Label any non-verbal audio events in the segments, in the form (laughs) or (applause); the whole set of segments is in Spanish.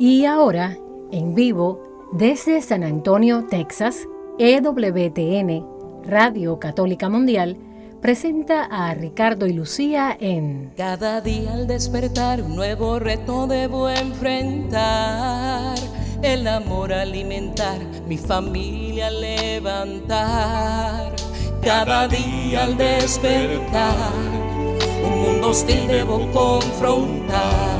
Y ahora, en vivo, desde San Antonio, Texas, EWTN, Radio Católica Mundial, presenta a Ricardo y Lucía en Cada día al despertar un nuevo reto debo enfrentar. El amor alimentar, mi familia levantar. Cada día al despertar un mundo hostil debo confrontar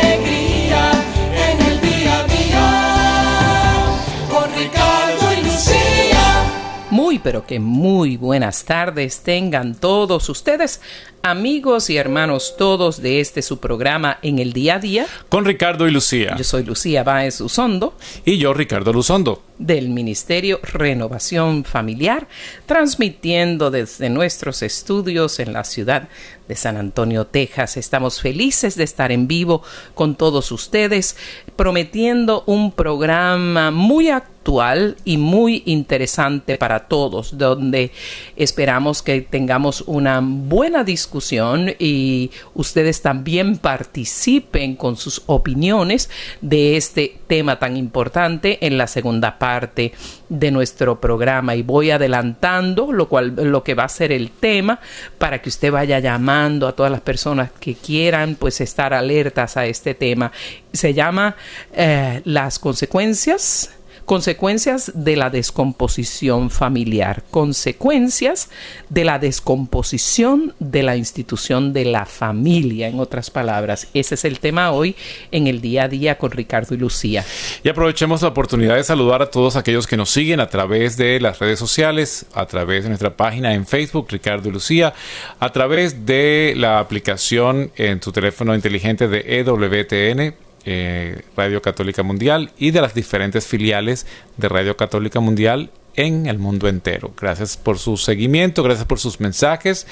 pero que muy buenas tardes tengan todos ustedes amigos y hermanos todos de este su programa en el día a día. Con Ricardo y Lucía. Yo soy Lucía Báez Usondo. Y yo, Ricardo Luzondo. Del Ministerio Renovación Familiar, transmitiendo desde nuestros estudios en la ciudad de San Antonio, Texas. Estamos felices de estar en vivo con todos ustedes, prometiendo un programa muy actual y muy interesante para todos, donde esperamos que tengamos una buena discusión y ustedes también participen con sus opiniones de este tema tan importante en la segunda parte de nuestro programa. Y voy adelantando lo cual lo que va a ser el tema para que usted vaya llamando a todas las personas que quieran pues estar alertas a este tema. Se llama eh, las consecuencias Consecuencias de la descomposición familiar. Consecuencias de la descomposición de la institución de la familia, en otras palabras. Ese es el tema hoy en el día a día con Ricardo y Lucía. Y aprovechemos la oportunidad de saludar a todos aquellos que nos siguen a través de las redes sociales, a través de nuestra página en Facebook, Ricardo y Lucía, a través de la aplicación en tu teléfono inteligente de EWTN eh, Radio Católica Mundial y de las diferentes filiales de Radio Católica Mundial en el mundo entero. Gracias por su seguimiento, gracias por sus mensajes,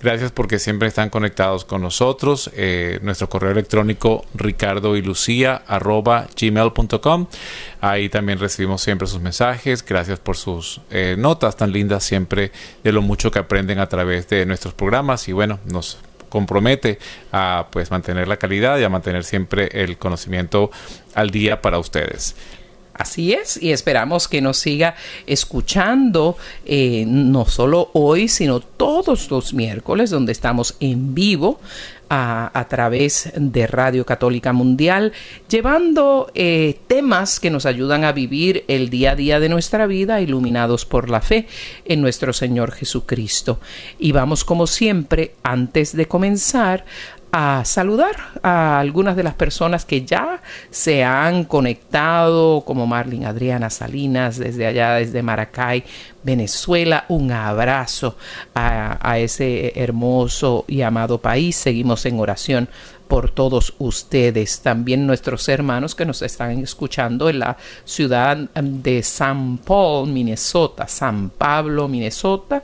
gracias porque siempre están conectados con nosotros. Eh, nuestro correo electrónico ricardo y lucía arroba gmail.com. Ahí también recibimos siempre sus mensajes. Gracias por sus eh, notas tan lindas siempre de lo mucho que aprenden a través de nuestros programas y bueno, nos compromete a pues mantener la calidad y a mantener siempre el conocimiento al día para ustedes. Así es, y esperamos que nos siga escuchando eh, no solo hoy, sino todos los miércoles donde estamos en vivo a, través de Radio Católica Mundial, llevando eh, temas que nos ayudan a vivir el día a día de nuestra vida, iluminados por la fe en nuestro Señor Jesucristo. Y vamos como siempre, antes de comenzar, a saludar a algunas de las personas que ya se han conectado, como Marlene Adriana Salinas, desde allá, desde Maracay, Venezuela. Un abrazo a, a ese hermoso y amado país. Seguimos en oración por todos ustedes, también nuestros hermanos que nos están escuchando en la ciudad de San Paul, Minnesota, San Pablo, Minnesota,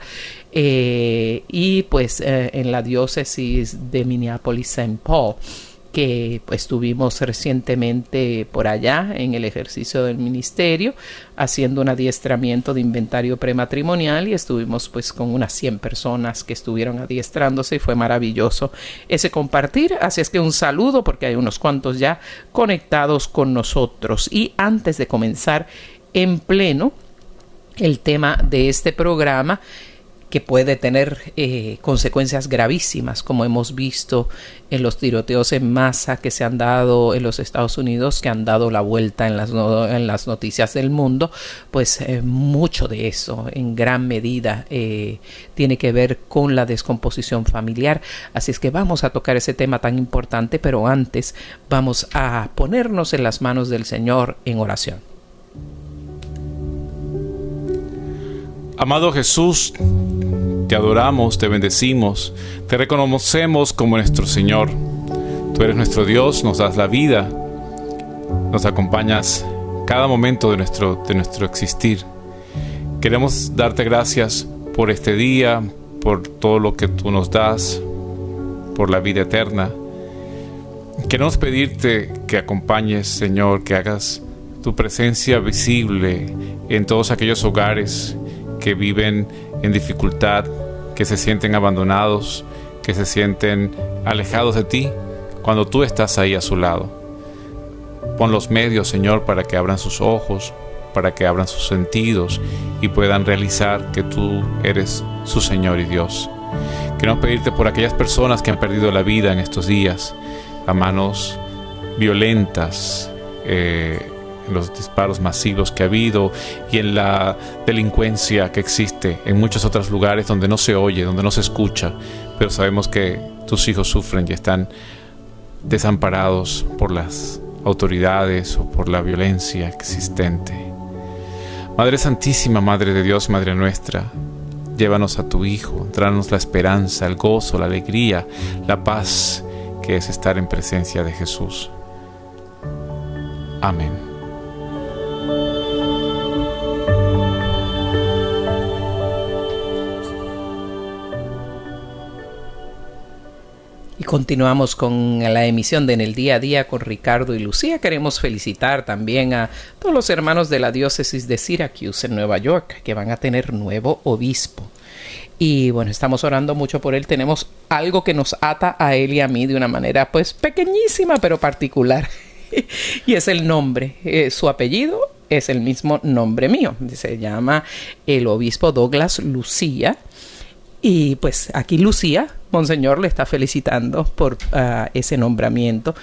eh, y pues eh, en la diócesis de Minneapolis-St. Paul que pues, estuvimos recientemente por allá en el ejercicio del ministerio haciendo un adiestramiento de inventario prematrimonial y estuvimos pues con unas 100 personas que estuvieron adiestrándose y fue maravilloso ese compartir. Así es que un saludo porque hay unos cuantos ya conectados con nosotros. Y antes de comenzar en pleno el tema de este programa, que puede tener eh, consecuencias gravísimas, como hemos visto en los tiroteos en masa que se han dado en los Estados Unidos, que han dado la vuelta en las, en las noticias del mundo, pues eh, mucho de eso, en gran medida, eh, tiene que ver con la descomposición familiar. Así es que vamos a tocar ese tema tan importante, pero antes vamos a ponernos en las manos del Señor en oración. Amado Jesús, te adoramos, te bendecimos, te reconocemos como nuestro Señor. Tú eres nuestro Dios, nos das la vida, nos acompañas cada momento de nuestro, de nuestro existir. Queremos darte gracias por este día, por todo lo que tú nos das, por la vida eterna. Queremos pedirte que acompañes, Señor, que hagas tu presencia visible en todos aquellos hogares que viven en dificultad, que se sienten abandonados, que se sienten alejados de ti, cuando tú estás ahí a su lado. Pon los medios, Señor, para que abran sus ojos, para que abran sus sentidos y puedan realizar que tú eres su Señor y Dios. Queremos pedirte por aquellas personas que han perdido la vida en estos días a manos violentas, eh, en los disparos masivos que ha habido y en la delincuencia que existe en muchos otros lugares donde no se oye, donde no se escucha, pero sabemos que tus hijos sufren y están desamparados por las autoridades o por la violencia existente. Madre Santísima, Madre de Dios, Madre nuestra, llévanos a tu Hijo, tráenos la esperanza, el gozo, la alegría, la paz que es estar en presencia de Jesús. Amén. Continuamos con la emisión de En el Día a Día con Ricardo y Lucía. Queremos felicitar también a todos los hermanos de la diócesis de Syracuse en Nueva York que van a tener nuevo obispo. Y bueno, estamos orando mucho por él. Tenemos algo que nos ata a él y a mí de una manera pues pequeñísima pero particular. (laughs) y es el nombre. Eh, su apellido es el mismo nombre mío. Se llama el obispo Douglas Lucía. Y pues aquí Lucía Monseñor le está felicitando por ah, ese nombramiento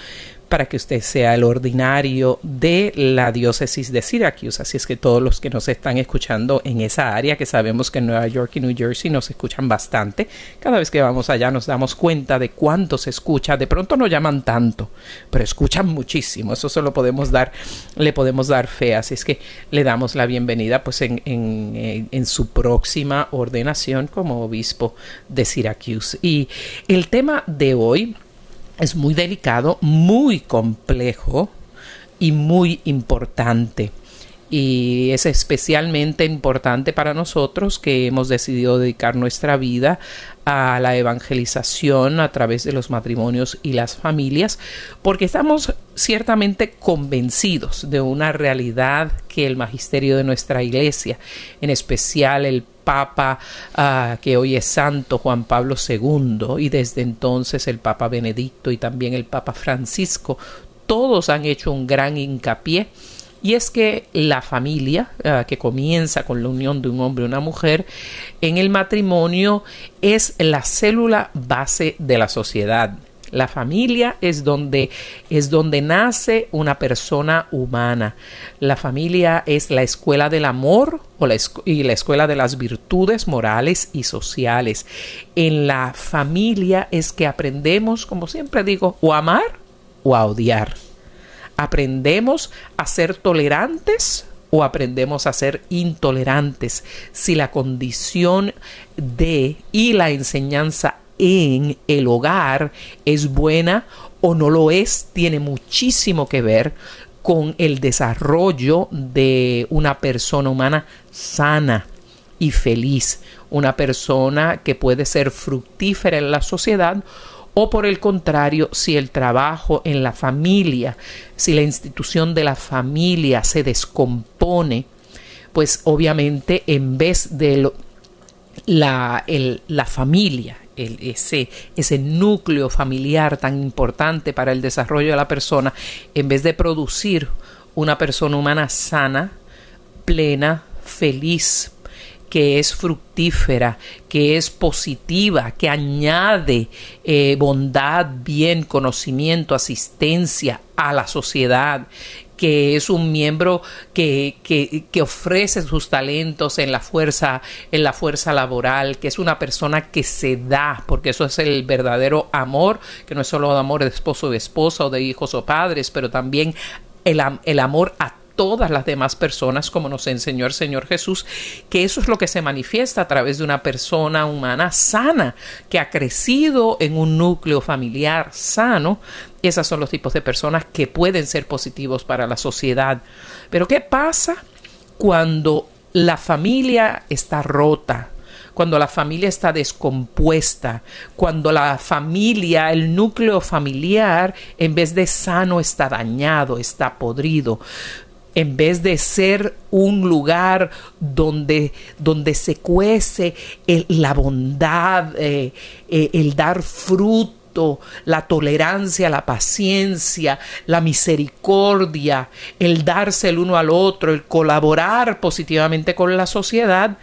para que usted sea el ordinario de la diócesis de Syracuse. Así es que todos los que nos están escuchando en esa área, que sabemos que en Nueva York y New Jersey nos escuchan bastante, cada vez que vamos allá nos damos cuenta de cuánto se escucha. De pronto no llaman tanto, pero escuchan muchísimo. Eso solo podemos dar, le podemos dar fe. Así es que le damos la bienvenida pues en, en, en su próxima ordenación como obispo de Syracuse. Y el tema de hoy es muy delicado, muy complejo y muy importante. Y es especialmente importante para nosotros que hemos decidido dedicar nuestra vida a la evangelización a través de los matrimonios y las familias, porque estamos ciertamente convencidos de una realidad que el magisterio de nuestra iglesia, en especial el Papa ah, que hoy es Santo Juan Pablo II y desde entonces el Papa Benedicto y también el Papa Francisco, todos han hecho un gran hincapié y es que la familia, ah, que comienza con la unión de un hombre y una mujer, en el matrimonio es la célula base de la sociedad. La familia es donde, es donde nace una persona humana. La familia es la escuela del amor o la y la escuela de las virtudes morales y sociales. En la familia es que aprendemos, como siempre digo, o a amar o a odiar. Aprendemos a ser tolerantes o aprendemos a ser intolerantes si la condición de y la enseñanza en el hogar es buena o no lo es, tiene muchísimo que ver con el desarrollo de una persona humana sana y feliz, una persona que puede ser fructífera en la sociedad o por el contrario, si el trabajo en la familia, si la institución de la familia se descompone, pues obviamente en vez de la, la familia, ese, ese núcleo familiar tan importante para el desarrollo de la persona, en vez de producir una persona humana sana, plena, feliz, que es fructífera, que es positiva, que añade eh, bondad, bien, conocimiento, asistencia a la sociedad, que es un miembro que, que, ofrece sus talentos en la fuerza, en la fuerza laboral, que es una persona que se da, porque eso es el verdadero amor, que no es solo el amor de esposo o de esposa o de hijos o padres, pero también el, el amor a todas las demás personas, como nos enseñó el Señor Jesús, que eso es lo que se manifiesta a través de una persona humana sana, que ha crecido en un núcleo familiar sano. Esos son los tipos de personas que pueden ser positivos para la sociedad. Pero ¿qué pasa cuando la familia está rota? cuando la familia está descompuesta, cuando la familia, el núcleo familiar, en vez de sano, está dañado, está podrido en vez de ser un lugar donde, donde se cuece la bondad, eh, eh, el dar fruto, la tolerancia, la paciencia, la misericordia, el darse el uno al otro, el colaborar positivamente con la sociedad,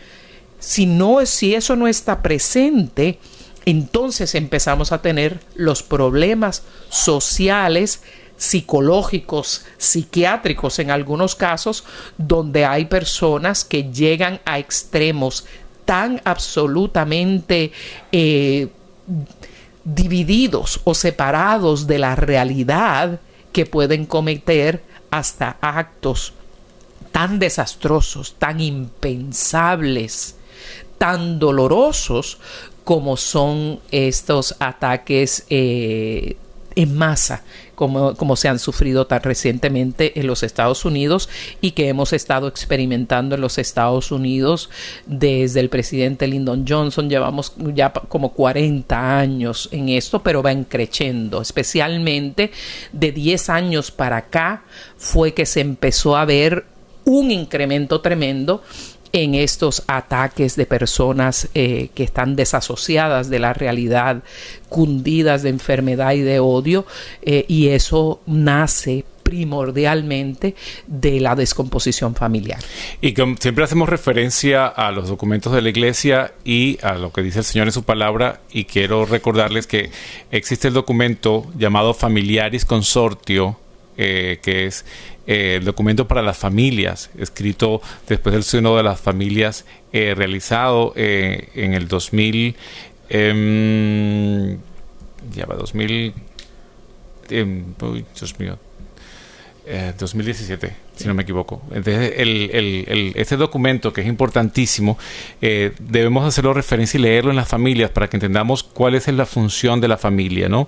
si no si eso no está presente, entonces empezamos a tener los problemas sociales psicológicos, psiquiátricos en algunos casos, donde hay personas que llegan a extremos tan absolutamente eh, divididos o separados de la realidad que pueden cometer hasta actos tan desastrosos, tan impensables, tan dolorosos como son estos ataques eh, en masa como, como, se han sufrido tan recientemente en los Estados Unidos y que hemos estado experimentando en los Estados Unidos desde el presidente Lyndon Johnson. Llevamos ya como 40 años en esto, pero va encreciendo, especialmente de 10 años para acá fue que se empezó a ver un incremento tremendo en estos ataques de personas eh, que están desasociadas de la realidad, cundidas de enfermedad y de odio, eh, y eso nace primordialmente de la descomposición familiar. Y siempre hacemos referencia a los documentos de la iglesia y a lo que dice el Señor en su palabra y quiero recordarles que existe el documento llamado Familiaris Consortio, eh, que es eh, el documento para las familias, escrito después del Sínodo de las Familias, eh, realizado eh, en el 2000, em, ya va, 2000, em, Dios mío, 2017 si no me equivoco. Entonces, el, este documento, que es importantísimo, eh, debemos hacerlo referencia y leerlo en las familias para que entendamos cuál es la función de la familia, ¿no?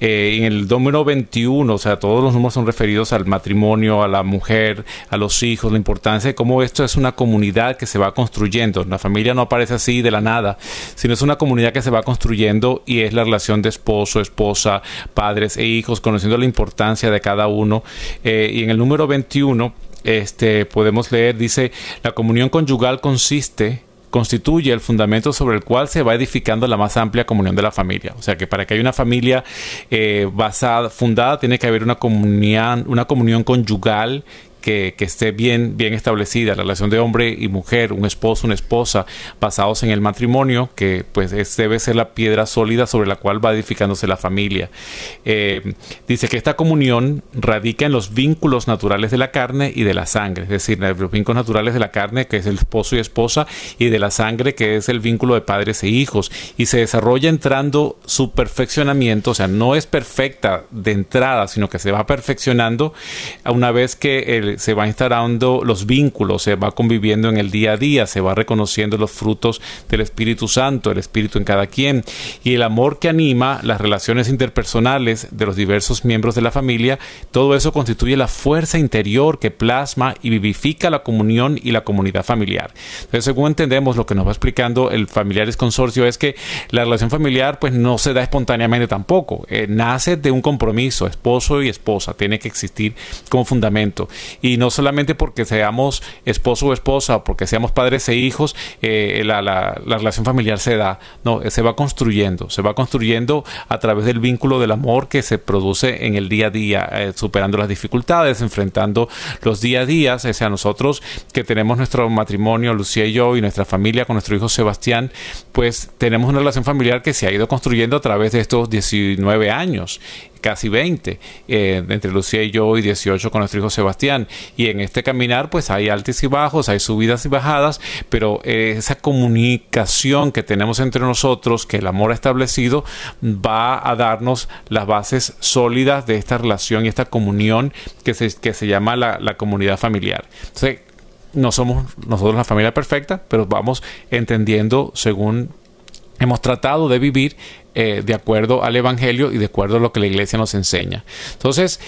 Eh, en el número 21, o sea, todos los números son referidos al matrimonio, a la mujer, a los hijos, la importancia de cómo esto es una comunidad que se va construyendo. La familia no aparece así de la nada, sino es una comunidad que se va construyendo y es la relación de esposo, esposa, padres e hijos, conociendo la importancia de cada uno. Eh, y en el número 21, este, podemos leer, dice, la comunión conyugal consiste constituye el fundamento sobre el cual se va edificando la más amplia comunión de la familia. O sea que para que haya una familia eh, basada, fundada, tiene que haber una comunión, una comunión conyugal que, esté bien, bien establecida, la relación de hombre y mujer, un esposo, una esposa, basados en el matrimonio, que pues debe ser la piedra sólida sobre la cual va edificándose la familia. Eh, dice que esta comunión radica en los vínculos naturales de la carne y de la sangre, es decir, los vínculos naturales de la carne, que es el esposo y esposa, y de la sangre, que es el vínculo de padres e hijos, y se desarrolla entrando su perfeccionamiento, o sea, no es perfecta de entrada, sino que se va perfeccionando a una vez que el se va instalando los vínculos, se va conviviendo en el día a día, se va reconociendo los frutos del Espíritu Santo, el Espíritu en cada quien, y el amor que anima las relaciones interpersonales de los diversos miembros de la familia, todo eso constituye la fuerza interior que plasma y vivifica la comunión y la comunidad familiar. Entonces, según entendemos lo que nos va explicando el Familiares Consorcio es que la relación familiar pues no se da espontáneamente tampoco, eh, nace de un compromiso, esposo y esposa, tiene que existir como fundamento y no solamente porque seamos esposo o esposa porque seamos padres e hijos, eh, la, la, relación familiar se da, no, se va construyendo, se va construyendo a través del vínculo del amor que se produce en el día a día, eh, superando las dificultades, enfrentando los día a día, o sea, nosotros que tenemos nuestro matrimonio, Lucía y yo, y nuestra familia con nuestro hijo Sebastián, pues tenemos una relación familiar que se ha ido construyendo a través de estos 19 años casi 20, eh, entre Lucía y yo, y 18 con nuestro hijo Sebastián. Y en este caminar, pues hay altos y bajos, hay subidas y bajadas, pero eh, esa comunicación que tenemos entre nosotros, que el amor ha establecido, va a darnos las bases sólidas de esta relación y esta comunión que se, que se llama la, la comunidad familiar. Entonces, no somos nosotros la familia perfecta, pero vamos entendiendo según hemos tratado de vivir eh, de acuerdo al Evangelio y de acuerdo a lo que la iglesia nos enseña. Entonces,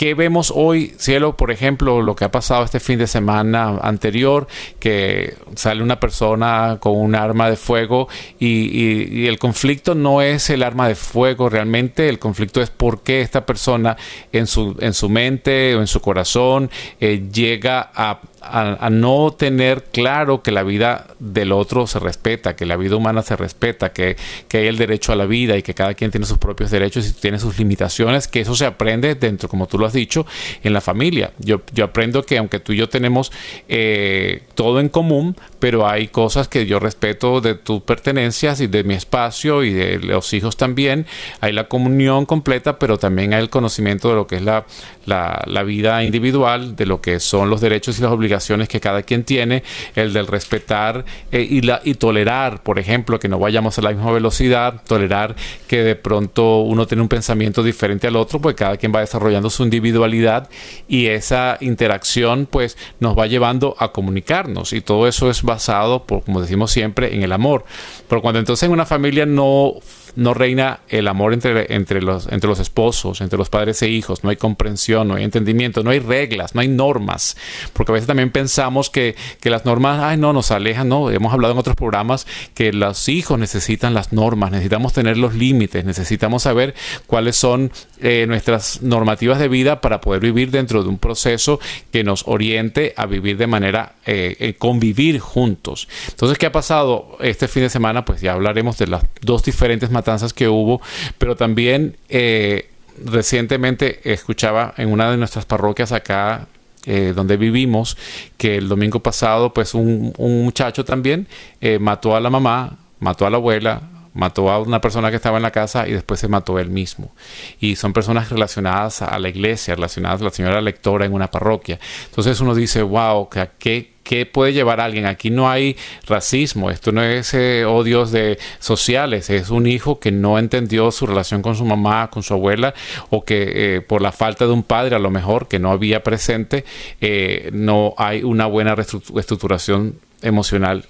¿Qué vemos hoy, cielo? Por ejemplo, lo que ha pasado este fin de semana anterior, que sale una persona con un arma de fuego y, el conflicto no es el arma de fuego realmente, el conflicto es por qué esta persona en su, en su mente o en su corazón eh, llega a a, no tener claro que la vida del otro se respeta, que la vida humana se respeta, que, que, hay el derecho a la vida y que cada quien tiene sus propios derechos y tiene sus limitaciones, que eso se aprende dentro, como tú lo has dicho, en la familia. Yo, yo aprendo que aunque tú y yo tenemos eh, todo en común, pero hay cosas que yo respeto de tus pertenencias y de mi espacio y de los hijos también. Hay la comunión completa, pero también hay el conocimiento de lo que es la, la, vida individual, de lo que son los derechos y las obligaciones que cada quien tiene, el del respetar eh, y, la, y tolerar, por ejemplo, que no vayamos a la misma velocidad, tolerar que de pronto uno tiene un pensamiento diferente al otro, pues cada quien va desarrollando su individualidad y esa interacción pues nos va llevando a comunicarnos y todo eso es basado, por, como decimos siempre, en el amor. Pero cuando entonces en una familia no no reina el amor entre, entre, los, entre los esposos, entre los padres e hijos, no hay comprensión, no hay entendimiento, no hay reglas, no hay normas, porque a veces también pensamos que, las normas, ay no, nos alejan, no, hemos hablado en otros programas que los hijos necesitan las normas, necesitamos tener los límites, necesitamos saber cuáles son eh, nuestras normativas de vida para poder vivir dentro de un proceso que nos oriente a vivir de manera, eh, eh, convivir juntos. Entonces, ¿qué ha pasado este fin de semana? Pues ya hablaremos de las dos diferentes matanzas que hubo, pero también eh, recientemente escuchaba en una de nuestras parroquias acá eh, donde vivimos, que el domingo pasado, pues un, muchacho también eh, mató a la mamá, mató a la abuela, mató a una persona que estaba en la casa y después se mató él mismo. Y son personas relacionadas a la iglesia, relacionadas a la señora lectora en una parroquia. Entonces uno dice, wow, ¿qué, qué puede llevar a alguien? Aquí no hay racismo, esto no es eh, odios de sociales, es un hijo que no entendió su relación con su mamá, con su abuela, o que eh, por la falta de un padre a lo mejor que no había presente, eh, no hay una buena reestructuración emocional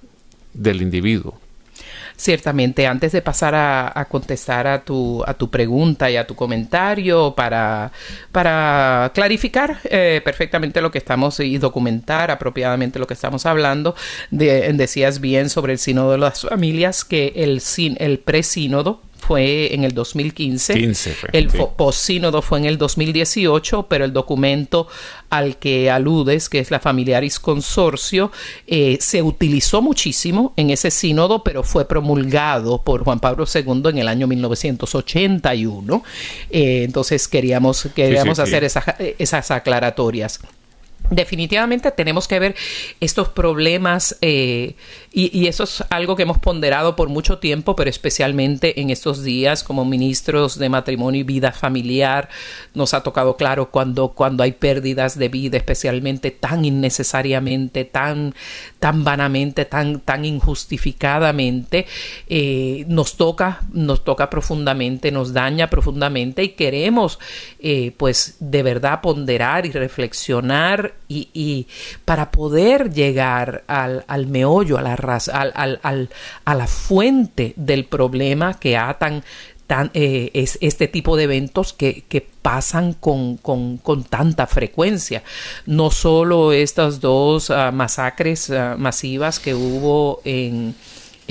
del individuo. Ciertamente, antes de pasar a, contestar a tu, a tu pregunta y a tu comentario para, para clarificar eh, perfectamente lo que estamos y documentar apropiadamente lo que estamos hablando, decías bien sobre el sínodo de las familias que el, el presínodo fue en el 2015. 15 el sí. posínodo fue en el 2018, pero el documento al que aludes, que es la Familiaris Consorcio, eh, se utilizó muchísimo en ese sínodo, pero fue promulgado por Juan Pablo II en el año 1981. Eh, entonces queríamos, queríamos hacer esas aclaratorias definitivamente tenemos que ver estos problemas eh, y, eso es algo que hemos ponderado por mucho tiempo, pero especialmente en estos días como ministros de matrimonio y vida familiar nos ha tocado claro cuando, cuando hay pérdidas de vida, especialmente tan innecesariamente, tan, tan vanamente, tan, tan injustificadamente, eh, nos toca, nos toca profundamente, nos daña profundamente y queremos eh, pues de verdad ponderar y reflexionar y, para poder llegar al, al meollo, a la, al, al, a la fuente del problema que atan Tan, eh, es este tipo de eventos que, que pasan con, con, con, tanta frecuencia. No solo estas dos uh, masacres uh, masivas que hubo en,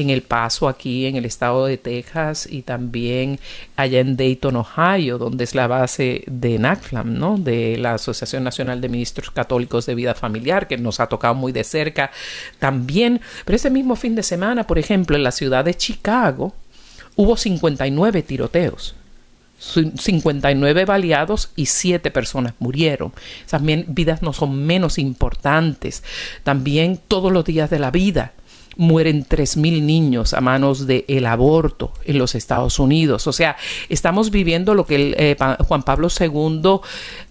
en El Paso, aquí en el estado de Texas, y también allá en Dayton, Ohio, donde es la base de NACFLAM, ¿no? de la Asociación Nacional de Ministros Católicos de Vida Familiar, que nos ha tocado muy de cerca también. Pero ese mismo fin de semana, por ejemplo, en la ciudad de Chicago, hubo 59 tiroteos. 59 baleados y 7 personas murieron. También vidas no son menos importantes. También todos los días de la vida mueren 3.000 niños a manos del el aborto en los Estados Unidos. O sea, estamos viviendo lo que el, eh, Juan Pablo II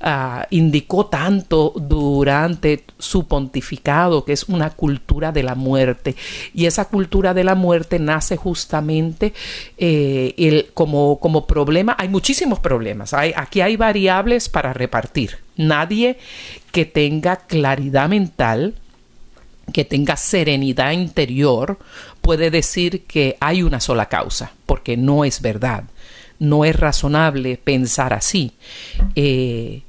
ah, indicó tanto durante su pontificado, que es una cultura de la muerte. Y esa cultura de la muerte nace justamente eh, el, como, como problema. Hay muchísimos problemas. Hay, aquí hay variables para repartir. Nadie que tenga claridad mental, que tenga serenidad interior puede decir que hay una sola causa, porque no es verdad. No es razonable pensar así. Eh,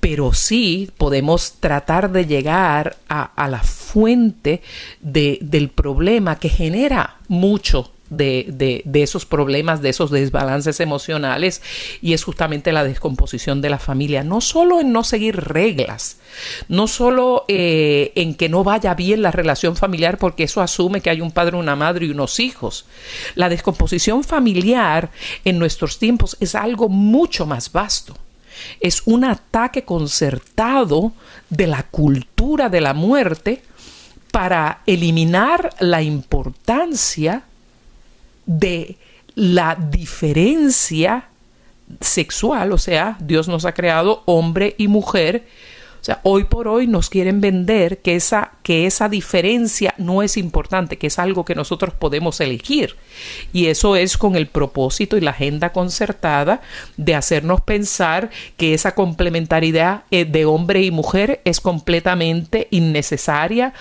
pero sí podemos tratar de llegar a, la fuente del problema que genera mucho de, esos problemas, de esos desbalances emocionales, y es justamente la descomposición de la familia, no solo en no seguir reglas, no solo eh, en que no vaya bien la relación familiar, porque eso asume que hay un padre, una madre y unos hijos. La descomposición familiar en nuestros tiempos es algo mucho más vasto. Es un ataque concertado de la cultura de la muerte para eliminar la importancia de la diferencia sexual, o sea, Dios nos ha creado hombre y mujer. O sea, hoy por hoy nos quieren vender que esa, que esa diferencia no es importante, que es algo que nosotros podemos elegir. Y eso es con el propósito y la agenda concertada de hacernos pensar que esa complementariedad eh, de hombre y mujer es completamente innecesaria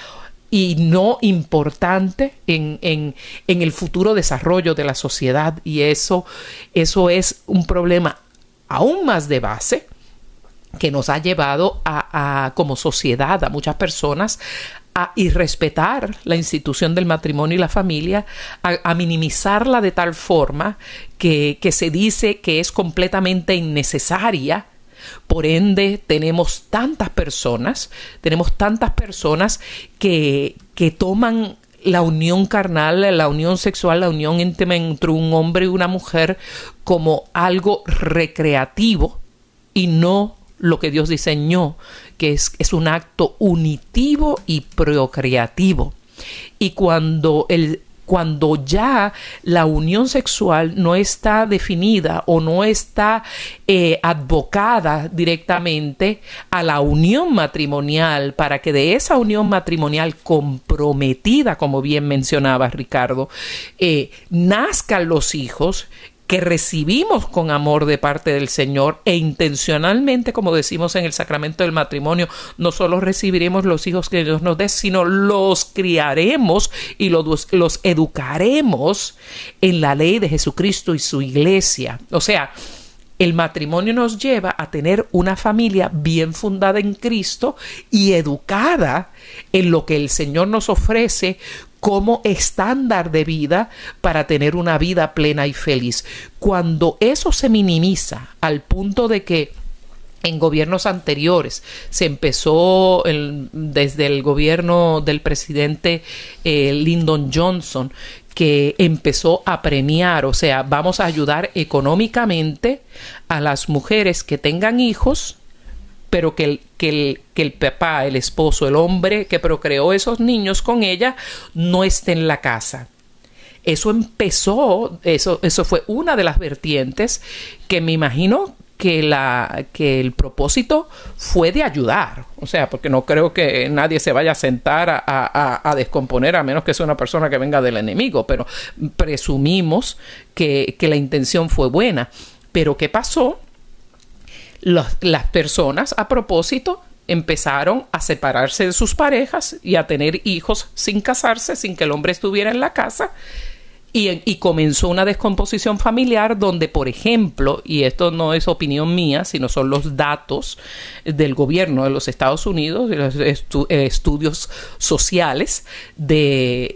y no importante en, en, en, el futuro desarrollo de la sociedad. Y eso, eso es un problema aún más de base que nos ha llevado a, como sociedad a muchas personas a irrespetar la institución del matrimonio y la familia, a, minimizarla de tal forma que, que se dice que es completamente innecesaria por ende, tenemos tantas personas, tenemos tantas personas que, que toman la unión carnal, la unión sexual, la unión íntima entre un hombre y una mujer como algo recreativo y no lo que Dios diseñó, que es, es un acto unitivo y procreativo. Y cuando el, cuando ya la unión sexual no está definida o no está eh, advocada directamente a la unión matrimonial para que de esa unión matrimonial comprometida, como bien mencionaba Ricardo, eh, nazcan los hijos que recibimos con amor de parte del Señor e intencionalmente, como decimos en el sacramento del matrimonio, no solo recibiremos los hijos que Dios nos dé, sino los criaremos y los, educaremos en la ley de Jesucristo y su iglesia. O sea, el matrimonio nos lleva a tener una familia bien fundada en Cristo y educada en lo que el Señor nos ofrece como estándar de vida para tener una vida plena y feliz. Cuando eso se minimiza al punto de que en gobiernos anteriores se empezó desde el gobierno del presidente eh, Lyndon Johnson que empezó a premiar, o sea, vamos a ayudar económicamente a las mujeres que tengan hijos pero que el, que, el, que el papá, el esposo, el hombre que procreó esos niños con ella no esté en la casa. Eso empezó, eso, eso fue una de las vertientes que me imagino que, la, que el propósito fue de ayudar. O sea, porque no creo que nadie se vaya a sentar a, a, descomponer a menos que sea una persona que venga del enemigo, pero presumimos que, que la intención fue buena. Pero ¿qué pasó? Las personas a propósito empezaron a separarse de sus parejas y a tener hijos sin casarse, sin que el hombre estuviera en la casa y, comenzó una descomposición familiar donde, por ejemplo, y esto no es opinión mía, sino son los datos del gobierno de los Estados Unidos, de los estudios sociales de,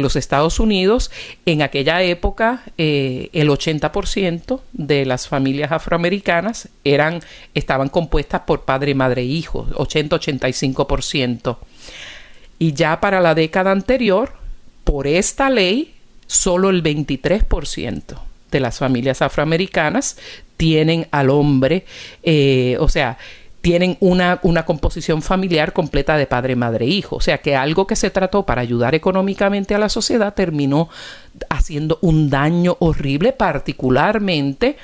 los Estados Unidos, en aquella época eh, el 80% de las familias afroamericanas eran, estaban compuestas por padre, madre e hijo, 80-85%. Y ya para la década anterior, por esta ley, solo el 23% de las familias afroamericanas tienen al hombre, eh, o sea, tienen una, una, composición familiar completa de padre, madre, hijo. O sea que algo que se trató para ayudar económicamente a la sociedad terminó haciendo un daño horrible, particularmente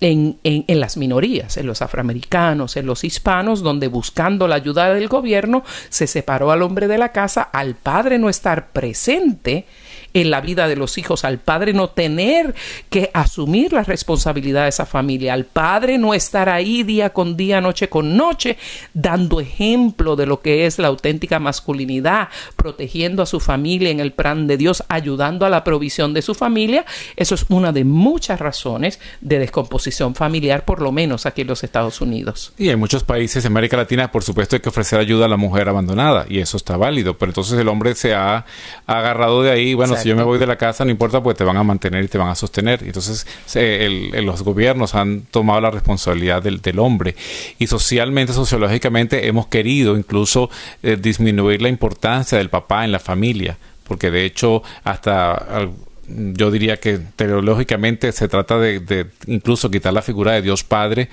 en, en, en, las minorías, en los afroamericanos, en los hispanos, donde buscando la ayuda del gobierno se separó al hombre de la casa, al padre no estar presente en la vida de los hijos, al padre no tener que asumir la responsabilidad de esa familia, al padre no estar ahí día con día, noche con noche, dando ejemplo de lo que es la auténtica masculinidad, protegiendo a su familia en el plan de Dios, ayudando a la provisión de su familia, eso es una de muchas razones de descomposición familiar, por lo menos aquí en los Estados Unidos. Y en muchos países de América Latina, por supuesto, hay que ofrecer ayuda a la mujer abandonada, y eso está válido, pero entonces el hombre se ha agarrado de ahí, bueno, si yo me voy de la casa, no importa, pues te van a mantener y te van a sostener. Entonces, los gobiernos han tomado la responsabilidad del, hombre, y socialmente, sociológicamente, hemos querido incluso eh, disminuir la importancia del papá en la familia, porque de hecho, hasta yo diría que teológicamente se trata de, incluso quitar la figura de Dios Padre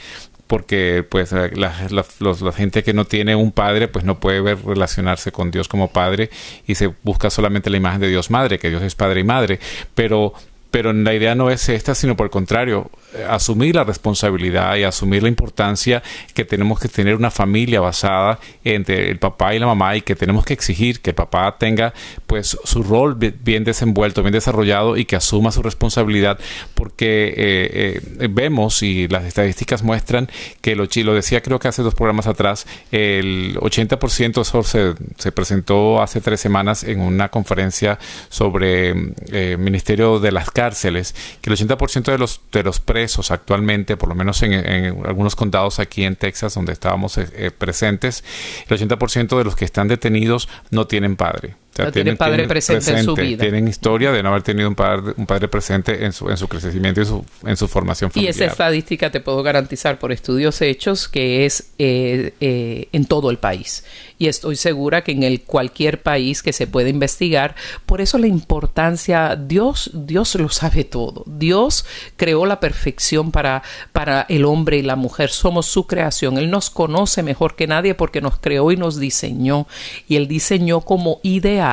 porque pues la, la, gente que no tiene un padre pues no puede ver relacionarse con Dios como padre y se busca solamente la imagen de Dios madre, que Dios es padre y madre, pero pero la idea no es esta, sino por el contrario, asumir la responsabilidad y asumir la importancia que tenemos que tener una familia basada entre el papá y la mamá y que tenemos que exigir que el papá tenga pues su rol bien desenvuelto, bien desarrollado y que asuma su responsabilidad porque eh, eh, vemos y las estadísticas muestran que lo, lo decía creo que hace dos programas atrás, el 80% eso se, se presentó hace tres semanas en una conferencia sobre el eh, Ministerio de las Cárceles, que el 80% de los, de los actualmente, por lo menos en, algunos condados aquí en Texas donde estábamos eh, eh, presentes, el 80% de los que están detenidos no tienen padre tienen, padre presente, en su vida. Tienen historia de no haber tenido un padre, un padre presente en su, en su crecimiento y su, en su formación familiar. Y esa estadística te puedo garantizar por estudios hechos que es eh, eh, en todo el país. Y estoy segura que en el cualquier país que se pueda investigar, por eso la importancia, Dios, Dios lo sabe todo. Dios creó la perfección para, para el hombre y la mujer. Somos su creación. Él nos conoce mejor que nadie porque nos creó y nos diseñó. Y él diseñó como ideal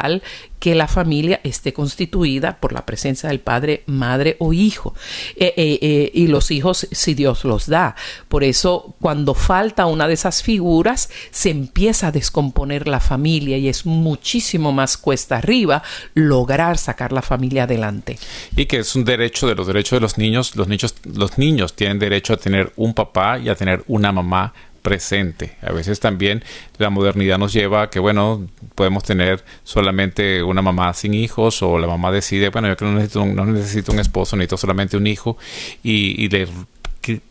que la familia esté constituida por la presencia del padre, madre o hijo. Eh, eh, eh, y los hijos si Dios los da. Por eso cuando falta una de esas figuras se empieza a descomponer la familia y es muchísimo más cuesta arriba lograr sacar la familia adelante. Y que es un derecho de los derechos de los niños. Los niños, los niños tienen derecho a tener un papá y a tener una mamá presente. A veces también la modernidad nos lleva a que, bueno, podemos tener solamente una mamá sin hijos o la mamá decide, bueno, yo que no necesito, un, no necesito un esposo, necesito solamente un hijo y, le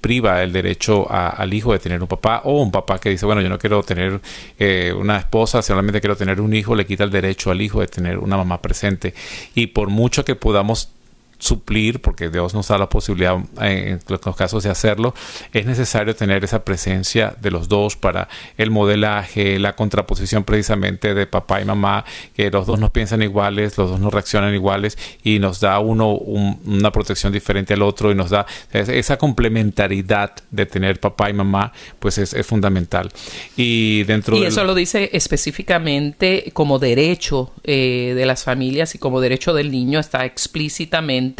priva el derecho al hijo de tener un papá o un papá que dice, bueno, yo no quiero tener eh, una esposa, solamente quiero tener un hijo, le quita el derecho al hijo de tener una mamá presente. Y por mucho que podamos suplir, porque Dios nos da la posibilidad en los casos de hacerlo, es necesario tener esa presencia de los dos para el modelaje, la contraposición precisamente de papá y mamá, que los dos no piensan iguales, los dos no reaccionan iguales y nos da uno una protección diferente al otro y nos da esa complementariedad de tener papá y mamá, pues es, fundamental. Y dentro y eso lo dice específicamente como derecho eh, de las familias y como derecho del niño está explícitamente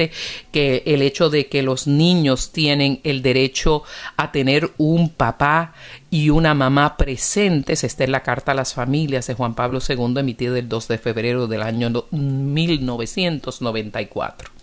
que el hecho de que los niños tienen el derecho a tener un papá y una mamá presentes está en la Carta a las Familias de Juan Pablo II emitida el 2 de febrero del año 1994.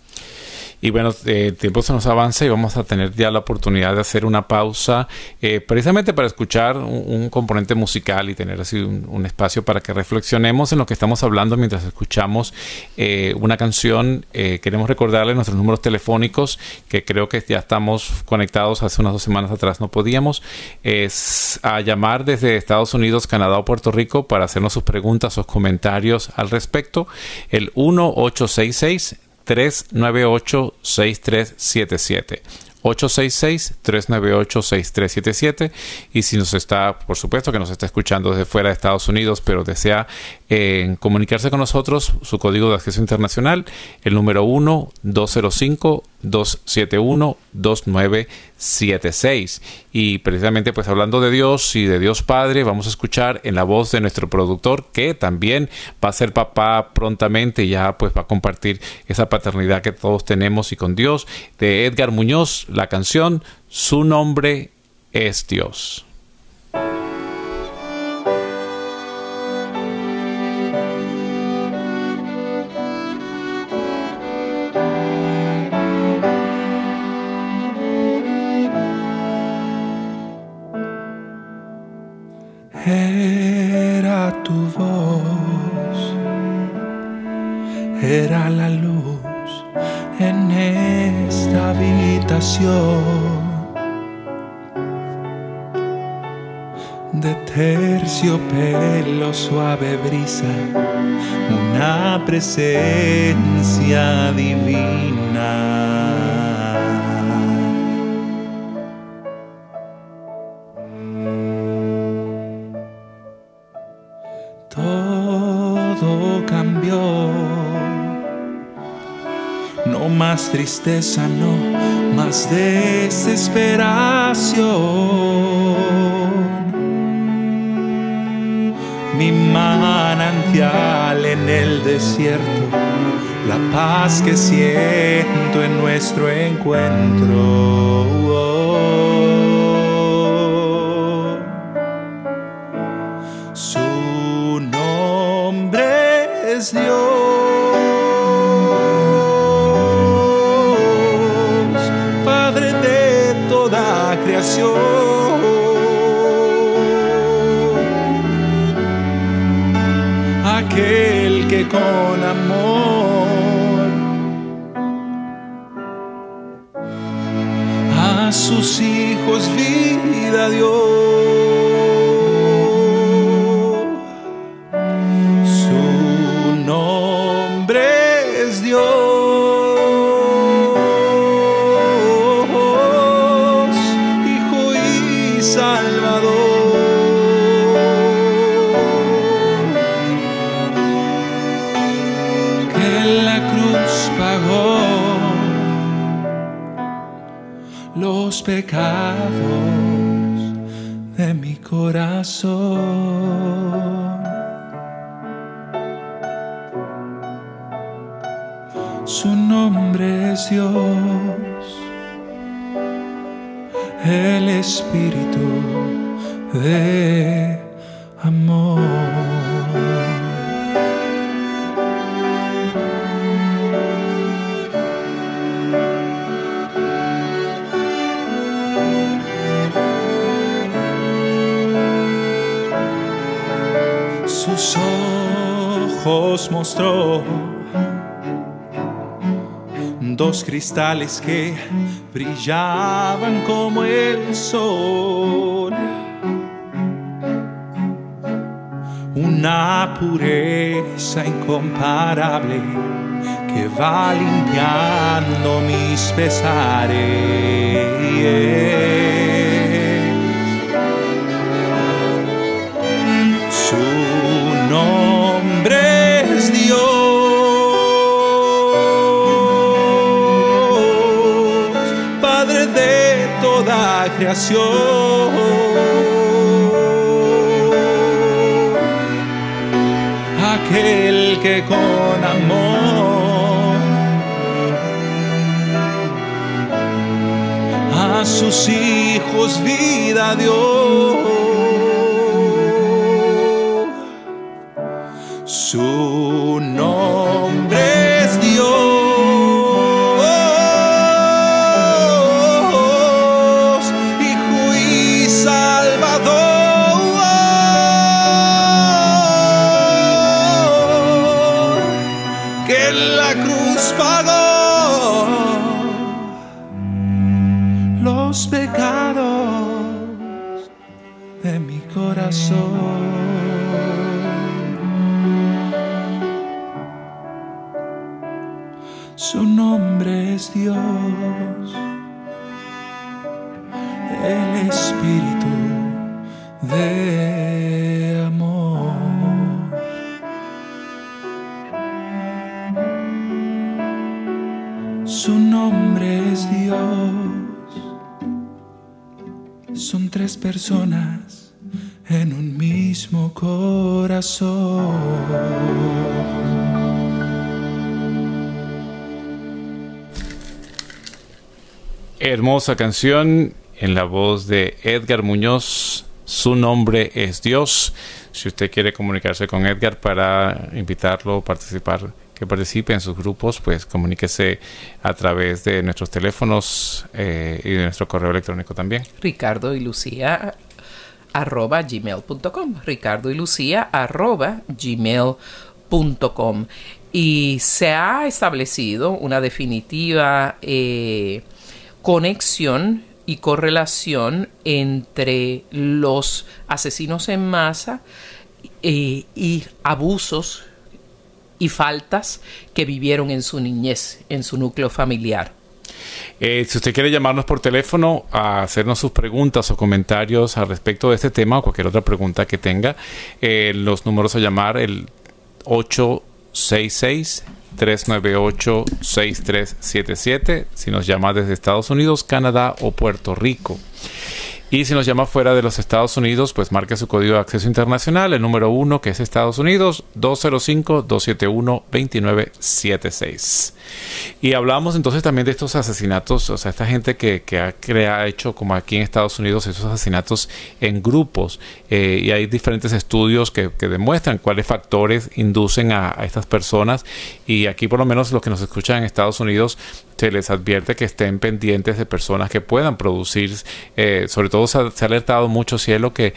Y bueno, eh, el tiempo se nos avanza y vamos a tener ya la oportunidad de hacer una pausa eh, precisamente para escuchar un, componente musical y tener así un, espacio para que reflexionemos en lo que estamos hablando mientras escuchamos eh, una canción. queremos recordarles nuestros números telefónicos que creo que ya estamos conectados hace unas dos semanas atrás no podíamos. Es a llamar desde Estados Unidos, Canadá o Puerto Rico para hacernos sus preguntas o comentarios al respecto. El 1866 398-6377. 866-398-6377 y si nos está, por supuesto que nos está escuchando desde fuera de Estados Unidos, pero desea eh, comunicarse con nosotros, su código de acceso internacional, el número 1-205-271-2976. Y precisamente pues hablando de Dios y de Dios Padre, vamos a escuchar en la voz de nuestro productor que también va a ser papá prontamente y ya pues va a compartir esa paternidad que todos tenemos y con Dios, de Edgar Muñoz, la canción Su nombre es Dios. Presencia divina. Todo cambió, no más tristeza, no más desesperación mi en el desierto, la paz que siento en nuestro encuentro. Su aquel que con amor a sus hijos vida dio. Cristales que brillaban como el sol. Una pureza incomparable que va limpiando mis pesares. Creación. Aquel que con amor a sus hijos vida dio. Su Hermosa canción en la voz de Edgar Muñoz. Su nombre es Dios. Si usted quiere comunicarse con Edgar para invitarlo a participar, que participe en sus grupos, pues comuníquese a través de nuestros teléfonos eh, y de nuestro correo electrónico también. Ricardo y Lucía arroba gmail.com Ricardo y Lucía arroba gmail.com y se ha establecido una definitiva eh, conexión y correlación entre los asesinos en masa eh, y abusos y faltas que vivieron en su niñez, en su núcleo familiar. Eh, si usted quiere llamarnos por teléfono a hacernos sus preguntas o comentarios al respecto de este tema o cualquier otra pregunta que tenga, los números a llamar el 8 66-398-6377 si nos llama desde Estados Unidos, Canadá o Puerto Rico. Y si nos llama fuera de los Estados Unidos, pues marque su código de acceso internacional, el número 1 que es Estados Unidos, 205-271-2976. Y hablamos entonces también de estos asesinatos, o sea, esta gente que, que ha creado, hecho como aquí en Estados Unidos esos asesinatos en grupos. Eh, y hay diferentes estudios que, demuestran cuáles factores inducen a estas personas. Y aquí por lo menos los que nos escuchan en Estados Unidos se les advierte que estén pendientes de personas que puedan producir, eh, sobre todo se ha, alertado mucho cielo que,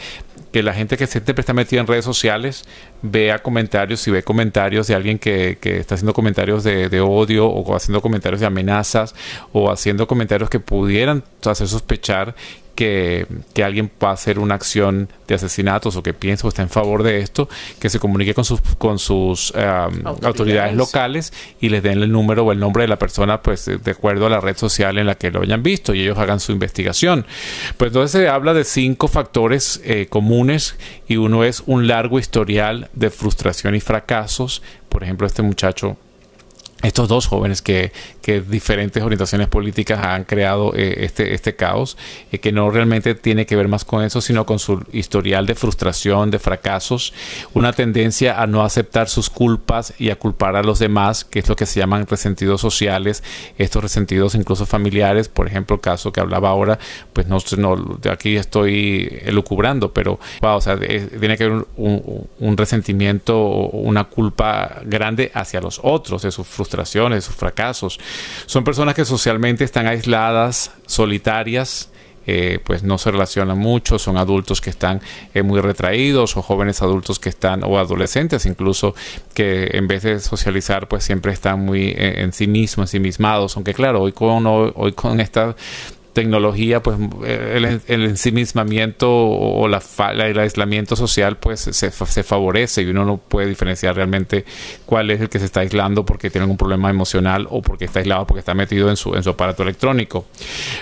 que la gente que siempre está metida en redes sociales vea comentarios, y ve comentarios de alguien que, que está haciendo comentarios de, de, odio o haciendo comentarios de amenazas o haciendo comentarios que pudieran hacer sospechar que, alguien va a hacer una acción de asesinatos o que piensa o está en favor de esto, que se comunique con sus, con sus autoridades. locales y les den el número o el nombre de la persona, pues de acuerdo a la red social en la que lo hayan visto y ellos hagan su investigación. Pues entonces se habla de cinco factores eh, comunes y uno es un largo historial de frustración y fracasos. Por ejemplo, este muchacho estos dos jóvenes que, que, diferentes orientaciones políticas han creado eh, este, este caos, eh, que no realmente tiene que ver más con eso, sino con su historial de frustración, de fracasos, una tendencia a no aceptar sus culpas y a culpar a los demás, que es lo que se llaman resentidos sociales, estos resentidos incluso familiares, por ejemplo, el caso que hablaba ahora, pues no, no aquí estoy elucubrando, pero o sea, tiene que haber un, un resentimiento o una culpa grande hacia los otros de su frustración frustraciones, sus fracasos. Son personas que socialmente están aisladas, solitarias, eh, pues no se relacionan mucho, son adultos que están eh, muy retraídos o jóvenes adultos que están, o adolescentes incluso, que en vez de socializar pues siempre están muy eh, en sí mismos, en sí mismados, aunque claro, hoy con, hoy con esta tecnología, pues el, el ensimismamiento o la, el aislamiento social, pues se, se, favorece y uno no puede diferenciar realmente cuál es el que se está aislando porque tiene un problema emocional o porque está aislado porque está metido en su, en su aparato electrónico.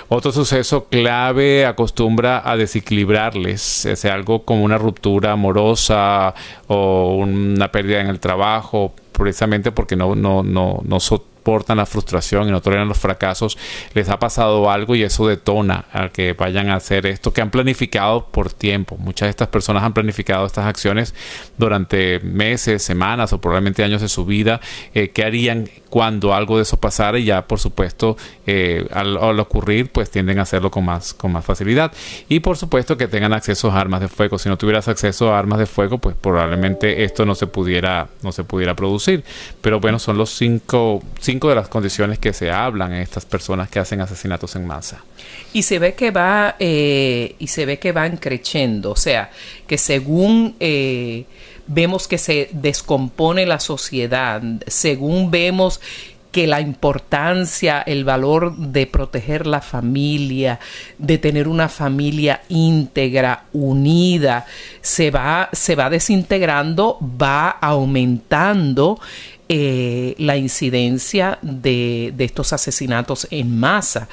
Otro suceso clave acostumbra a desequilibrarles, es algo como una ruptura amorosa o una pérdida en el trabajo, precisamente porque no, no, no, no soportan la frustración y no toleran los fracasos, les ha pasado algo y eso detona a que vayan a hacer esto que han planificado por tiempo. Muchas de estas personas han planificado estas acciones durante meses, semanas o probablemente años de su vida. Eh, ¿Qué harían cuando algo de eso pasara? Y ya, por supuesto, eh, al, ocurrir, pues tienden a hacerlo con más, con más facilidad. Y por supuesto que tengan acceso a armas de fuego. Si no tuvieras acceso a armas de fuego, pues probablemente esto no se pudiera, no se pudiera producir. Pero bueno, son los cinco de las condiciones que se hablan en estas personas que hacen asesinatos en masa. Y se ve que va, eh, y se ve que van creciendo, o sea, que según eh, vemos que se descompone la sociedad, según vemos que la importancia, el valor de proteger la familia, de tener una familia íntegra, unida, se va, se va desintegrando, va aumentando eh, la incidencia de, estos asesinatos en masa.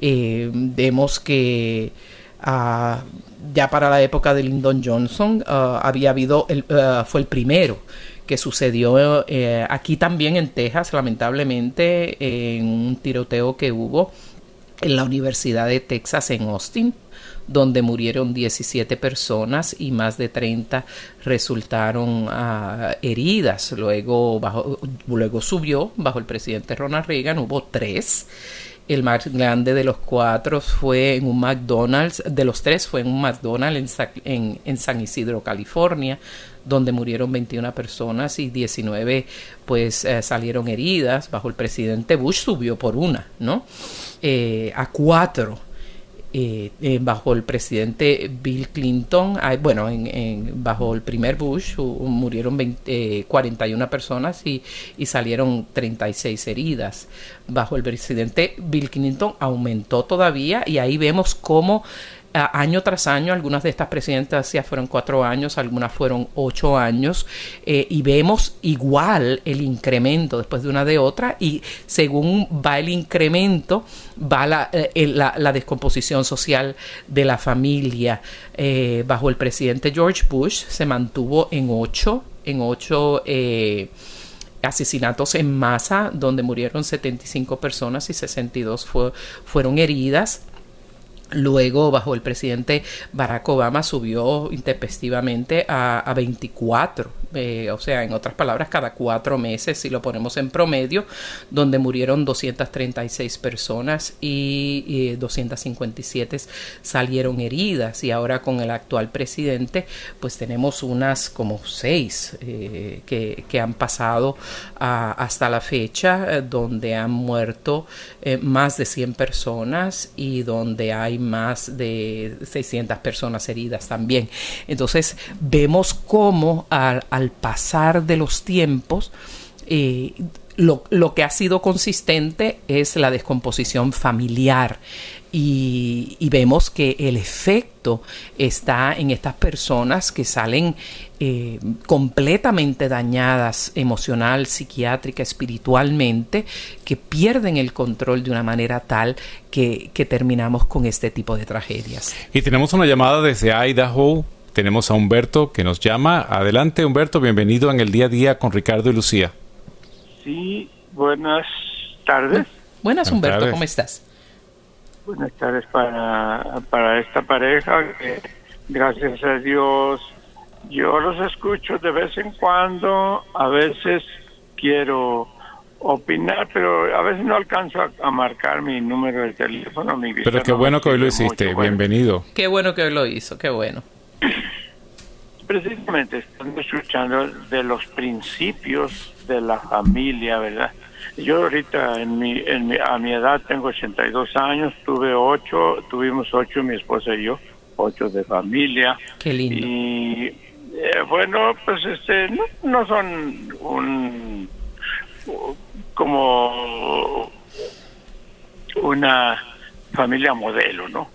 Eh, vemos que ah, ya para la época de Lyndon Johnson ah, había habido, el, ah, fue el primero que sucedió eh, aquí también en Texas, lamentablemente, en un tiroteo que hubo en la Universidad de Texas en Austin donde murieron 17 personas y más de 30 resultaron ah, heridas. Luego, luego subió, bajo el presidente Ronald Reagan, hubo tres. El más grande de los cuatro fue en un McDonald's, de los tres fue en un McDonald's en, en, San Isidro, California, donde murieron 21 personas y 19 pues eh, salieron heridas. Bajo el presidente Bush subió por una, ¿no? Eh, a cuatro eh, eh, bajo el presidente Bill Clinton, bueno, en, bajo el primer Bush murieron 41 personas y, y, salieron 36 heridas. Bajo el presidente Bill Clinton aumentó todavía y ahí vemos cómo año tras año, algunas de estas presidentas ya fueron cuatro años, algunas fueron ocho años, eh, y vemos igual el incremento después de una de otra, y según va el incremento, va la, eh, descomposición social de la familia. Eh, bajo el presidente George Bush se mantuvo en ocho, en ocho asesinatos en masa, donde murieron 75 personas y 62 fueron heridas. Luego, bajo el presidente Barack Obama, subió intempestivamente a, a 24 eh, o sea, en otras palabras, cada cuatro meses, si lo ponemos en promedio, donde murieron 236 personas y, 257 salieron heridas. Y ahora con el actual presidente, pues tenemos unas como seis eh, que, han pasado hasta la fecha, eh, donde han muerto más de 100 personas y donde hay más de 600 personas heridas también. Entonces, vemos cómo al pasar de los tiempos, eh, lo, que ha sido consistente es la descomposición familiar y, vemos que el efecto está en estas personas que salen eh, completamente dañadas emocional, psiquiátrica, espiritualmente, que pierden el control de una manera tal que, que terminamos con este tipo de tragedias. Y tenemos una llamada desde Idaho tenemos a Humberto que nos llama. Adelante, Humberto, bienvenido en el día a día con Ricardo y Lucía. Sí, buenas tardes. Buenas, Humberto, ¿cómo estás? Buenas tardes para, para esta pareja. gracias a Dios, yo los escucho de vez en cuando, a veces quiero opinar, pero a veces no alcanzo a, marcar mi número de teléfono. Mi pero qué bueno que hoy lo hiciste, bienvenido. Qué bueno que hoy lo hizo, qué bueno. Precisamente estamos escuchando de los principios de la familia, ¿verdad? Yo ahorita en mi, en mi, a mi edad tengo 82 años, tuve ocho, tuvimos ocho, mi esposa y yo, ocho de familia. Qué lindo. Y eh, bueno, pues este, no, no son un como una familia modelo, ¿no?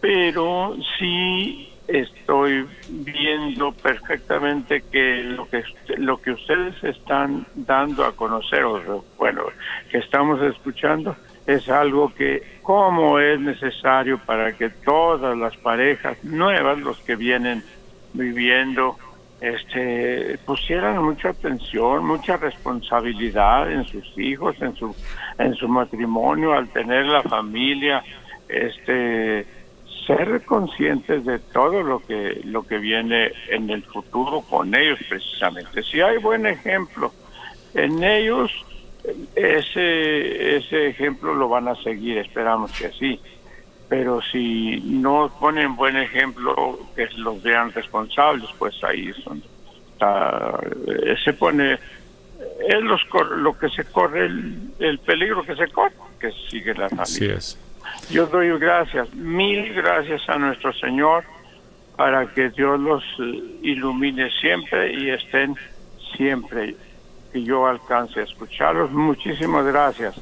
Pero sí estoy viendo perfectamente que lo que lo que ustedes están dando a conocer o bueno que estamos escuchando es algo que como es necesario para que todas las parejas nuevas los que vienen viviendo este pusieran mucha atención mucha responsabilidad en sus hijos en su en su matrimonio al tener la familia este ser conscientes de todo lo que lo que viene en el futuro con ellos precisamente. Si hay buen ejemplo en ellos, ese ese ejemplo lo van a seguir, esperamos que sí. Pero si no ponen buen ejemplo, que los vean responsables, pues ahí son, se pone es los, lo que se corre el, peligro que se corre que sigue la familia. Así es. Yo doy gracias, mil gracias a nuestro Señor para que Dios los eh, ilumine siempre y estén siempre que yo alcance a escucharlos. Muchísimas gracias.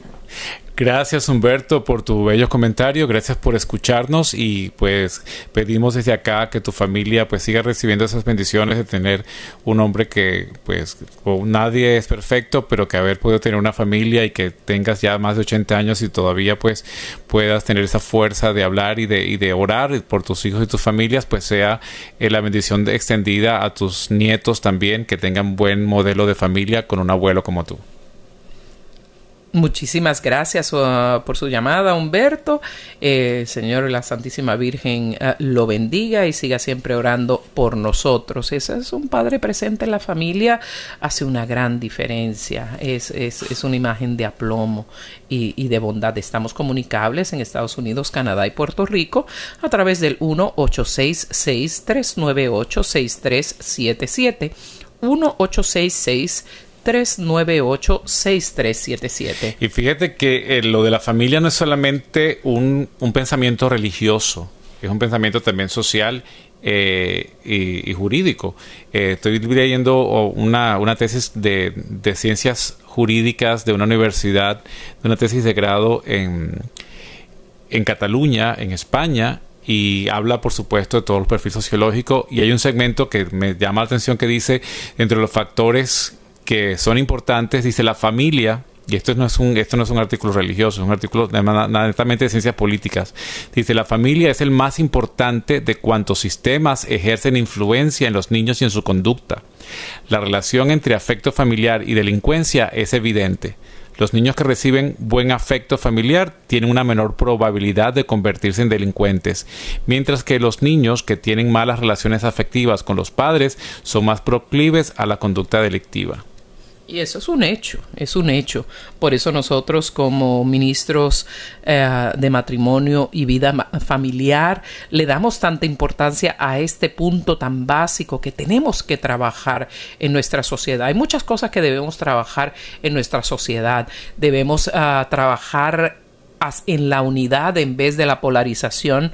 Gracias Humberto por tu bello comentario, gracias por escucharnos y pues pedimos desde acá que tu familia pues siga recibiendo esas bendiciones de tener un hombre que pues nadie es perfecto, pero que haber podido tener una familia y que tengas ya más de 80 años y todavía pues puedas tener esa fuerza de hablar y de, y de orar por tus hijos y tus familias, pues sea eh, la bendición extendida a tus nietos también, que tengan buen modelo de familia con un abuelo como tú. Muchísimas gracias uh, por su llamada, Humberto. Eh, Señor, la Santísima Virgen uh, lo bendiga y siga siempre orando por nosotros. Ese es un padre presente en la familia, hace una gran diferencia. Es, es, una imagen de aplomo y, y, de bondad. Estamos comunicables en Estados Unidos, Canadá y Puerto Rico a través del 1-866-398-6377. 1-866 398-6377. Y fíjate que eh, lo de la familia no es solamente un, un pensamiento religioso, es un pensamiento también social eh, y, jurídico. Eh, estoy leyendo una, una tesis de, de, ciencias jurídicas de una universidad, de una tesis de grado en, en Cataluña, en España, y habla por supuesto de todo el perfil sociológico y hay un segmento que me llama la atención que dice entre los factores que son importantes, dice la familia, y esto no es un, esto no es un artículo religioso, es un artículo netamente de ciencias políticas. Dice, la familia es el más importante de cuantos sistemas ejercen influencia en los niños y en su conducta. La relación entre afecto familiar y delincuencia es evidente. Los niños que reciben buen afecto familiar tienen una menor probabilidad de convertirse en delincuentes, mientras que los niños que tienen malas relaciones afectivas con los padres son más proclives a la conducta delictiva. Y eso es un hecho, es un hecho. Por eso nosotros como ministros eh, de matrimonio y vida familiar le damos tanta importancia a este punto tan básico que tenemos que trabajar en nuestra sociedad. Hay muchas cosas que debemos trabajar en nuestra sociedad. Debemos uh, trabajar en la unidad en vez de la polarización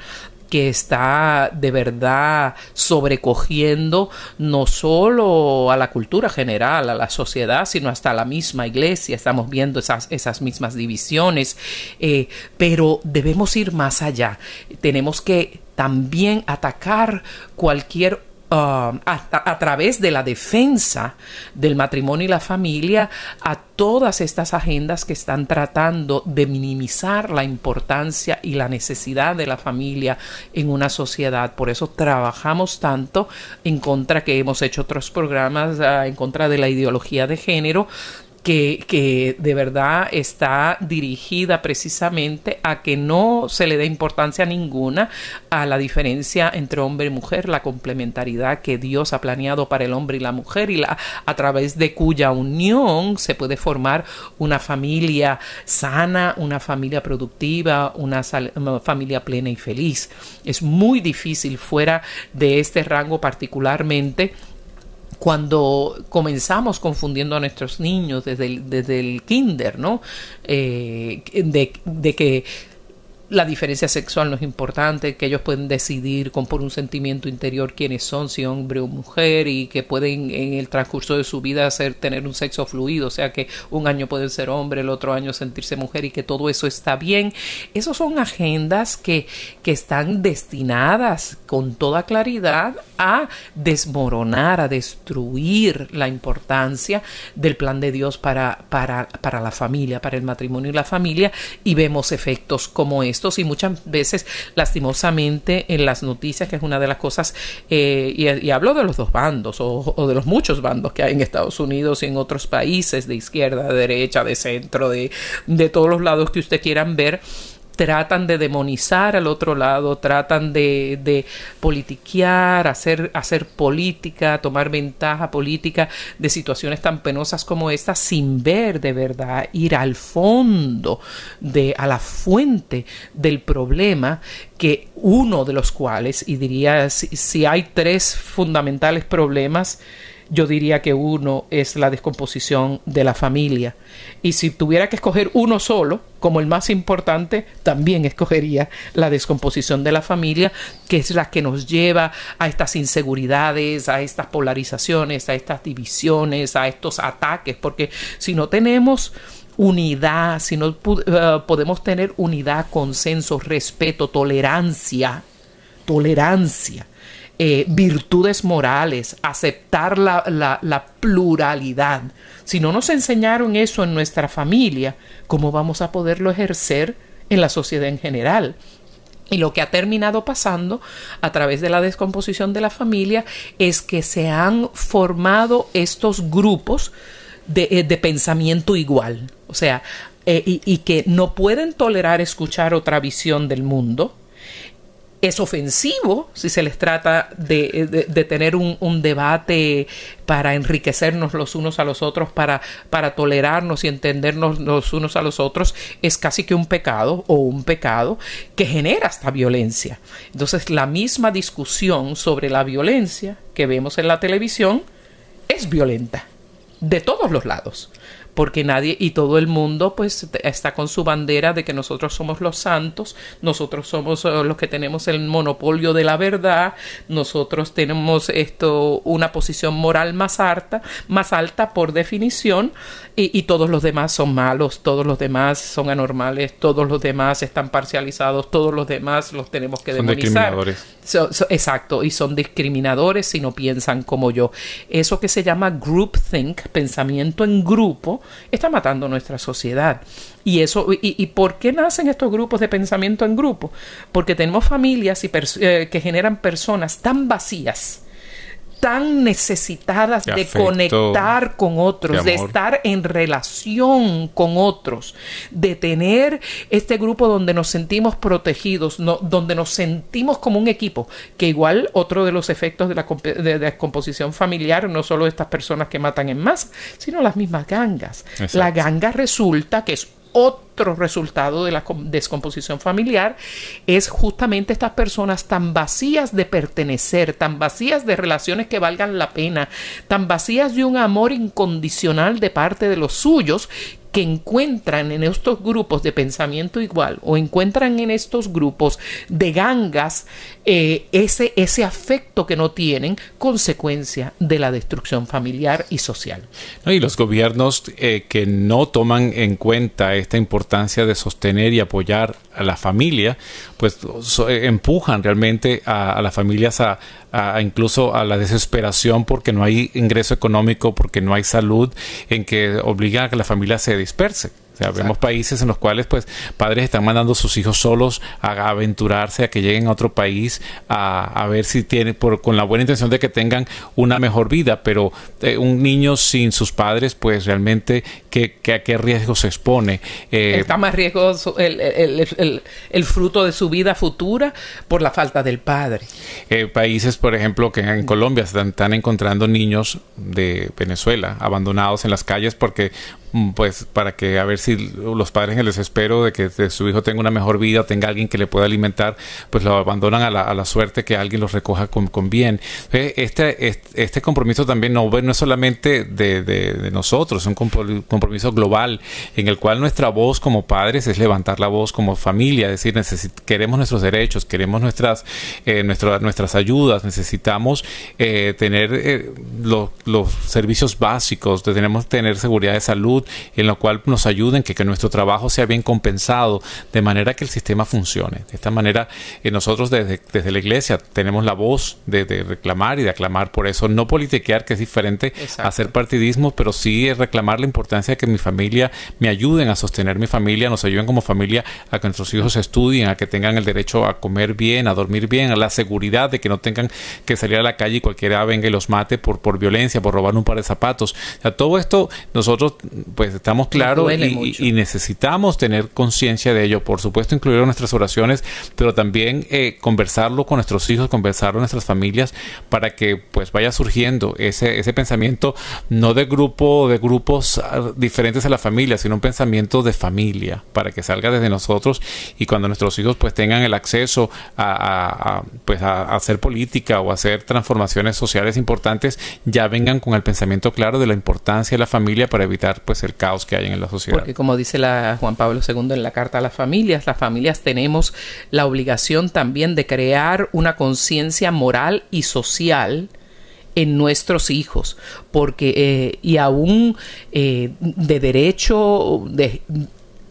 que está de verdad sobrecogiendo no solo a la cultura general, a la sociedad, sino hasta la misma iglesia. Estamos viendo esas, esas mismas divisiones, eh, pero debemos ir más allá. Tenemos que también atacar cualquier Uh, a, través de la defensa del matrimonio y la familia a todas estas agendas que están tratando de minimizar la importancia y la necesidad de la familia en una sociedad. Por eso trabajamos tanto en contra que hemos hecho otros programas uh, en contra de la ideología de género que, de verdad está dirigida precisamente a que no se le dé importancia ninguna a la diferencia entre hombre y mujer, la complementariedad que Dios ha planeado para el hombre y la mujer y la, a través de cuya unión se puede formar una familia sana, una familia productiva, una familia plena y feliz. Es muy difícil fuera de este rango particularmente cuando comenzamos confundiendo a nuestros niños desde el, desde el kinder, ¿no? Eh, de, de que la diferencia sexual no es importante, que ellos pueden decidir con por un sentimiento interior quiénes son, si hombre o mujer, y que pueden en el transcurso de su vida hacer tener un sexo fluido, o sea que un año pueden ser hombre, el otro año sentirse mujer y que todo eso está bien. Esas son agendas que, que están destinadas con toda claridad a desmoronar, a destruir la importancia del plan de Dios para, para, para la familia, para el matrimonio y la familia, y vemos efectos como estos y muchas veces lastimosamente en las noticias, que es una de las cosas, eh, y, hablo de los dos bandos o, o, de los muchos bandos que hay en Estados Unidos y en otros países de izquierda, de derecha, de centro, de, de todos los lados que usted quieran ver, tratan de demonizar al otro lado, tratan de, de politiquear, hacer, hacer política, tomar ventaja política de situaciones tan penosas como esta sin ver de verdad, ir al fondo, de, a la fuente del problema que uno de los cuales, y diría si, si hay tres fundamentales problemas, yo diría que uno es la descomposición de la familia. Y si tuviera que escoger uno solo, como el más importante, también (laughs) escogería la descomposición de la familia, que es la que nos lleva a estas inseguridades, a estas polarizaciones, a estas divisiones, a estos ataques, porque si no tenemos unidad, si no uh, podemos tener unidad, consenso, respeto, tolerancia, tolerancia, eh, virtudes morales, aceptar la, la, la, pluralidad. Si no nos enseñaron eso en nuestra familia, ¿cómo vamos a poderlo ejercer en la sociedad en general? Y lo que ha terminado pasando a través de la descomposición de la familia es que se han formado estos grupos de, eh, de pensamiento igual. O sea, eh, y, y que no pueden tolerar escuchar otra visión del mundo, es ofensivo si se les trata de, de, tener un, un, debate para enriquecernos los unos a los otros, para, para tolerarnos y entendernos los unos a los otros, es casi que un pecado o un pecado que genera esta violencia. Entonces la misma discusión sobre la violencia que vemos en la televisión es violenta de todos los lados porque nadie y todo el mundo pues está con su bandera de que nosotros somos los santos, nosotros somos eh, los que tenemos el monopolio de la verdad, nosotros tenemos esto una posición moral más alta, más alta por definición y, todos los demás son malos, todos los demás son anormales, todos los demás están parcializados, todos los demás los tenemos que demonizar. exacto, y son discriminadores si no piensan como yo. Eso que se llama groupthink, pensamiento en grupo, está matando nuestra sociedad. Y eso, y, por qué nacen estos grupos de pensamiento en grupo? Porque tenemos familias y eh, que generan personas tan vacías tan necesitadas de, conectar con otros, de, estar en relación con otros, de tener este grupo donde nos sentimos protegidos, donde nos sentimos como un equipo, que igual otro de los efectos de la descomposición familiar, no solo estas personas que matan en masa, sino las mismas gangas. La ganga resulta que es otro resultado de la descomposición familiar es justamente estas personas tan vacías de pertenecer, tan vacías de relaciones que valgan la pena, tan vacías de un amor incondicional de parte de los suyos, que encuentran en estos grupos de pensamiento igual o encuentran en estos grupos de gangas eh, ese, ese afecto que no tienen consecuencia de la destrucción familiar y social. y los gobiernos eh, que no toman en cuenta esta importancia de sostener y apoyar a la familia, pues eh, empujan realmente a, las familias a, incluso a la desesperación porque no hay ingreso económico, porque no hay salud, en que obligan a que la familia se disperse. Vemos países en los cuales pues padres están mandando a sus hijos solos a aventurarse, a que lleguen a otro país, a, ver si tienen, por, con la buena intención de que tengan una mejor vida, pero eh, un niño sin sus padres pues realmente ¿qué, a qué riesgo se expone. Eh, Está más riesgoso el, el, el, fruto de su vida futura por la falta del padre. Eh, países, por ejemplo, que en Colombia están, están encontrando niños de Venezuela abandonados en las calles porque Mm, pues para que a ver si los padres en el desespero de que su hijo tenga una mejor vida, tenga alguien que le pueda alimentar, pues lo abandonan a la, a la suerte que alguien los recoja con, con bien. Este, este, este, compromiso también no, no es solamente de, de, nosotros, es un compromiso global en el cual nuestra voz como padres es levantar la voz como familia, es decir, queremos nuestros derechos, queremos nuestras, eh, nuestras ayudas, necesitamos eh, tener eh, los, los servicios básicos, tenemos que tener seguridad de salud, en lo cual nos ayuden, que, que nuestro trabajo sea bien compensado, de manera que el sistema funcione. De esta manera, eh, nosotros desde, desde, la iglesia tenemos la voz de, reclamar y de aclamar por eso, no politiquear, que es diferente a hacer partidismo, pero sí reclamar la importancia que mi familia me ayuden a sostener mi familia, nos ayuden como familia a que nuestros hijos estudien, a que tengan el derecho a comer bien, a dormir bien, a la seguridad de que no tengan que salir a la calle y cualquiera venga y los mate por, por violencia, por robar un par de zapatos. O todo esto nosotros pues estamos claros y, necesitamos tener conciencia de ello. Por supuesto, incluirlo en nuestras oraciones, pero también eh, conversarlo con nuestros hijos, conversarlo con nuestras familias, para que pues vaya surgiendo ese, ese pensamiento, no de grupo, de grupos ah, diferentes a la familia, sino un pensamiento de familia, para que salga desde nosotros y cuando nuestros hijos pues tengan el acceso a, pues a hacer política o hacer transformaciones sociales importantes, ya vengan con el pensamiento claro de la importancia de la familia para evitar pues el caos que hay en la sociedad. Porque como dice la Juan Pablo II en la Carta a las Familias, las familias tenemos la obligación también de crear una conciencia moral y social en nuestros hijos, porque eh, y aún eh, de derecho de,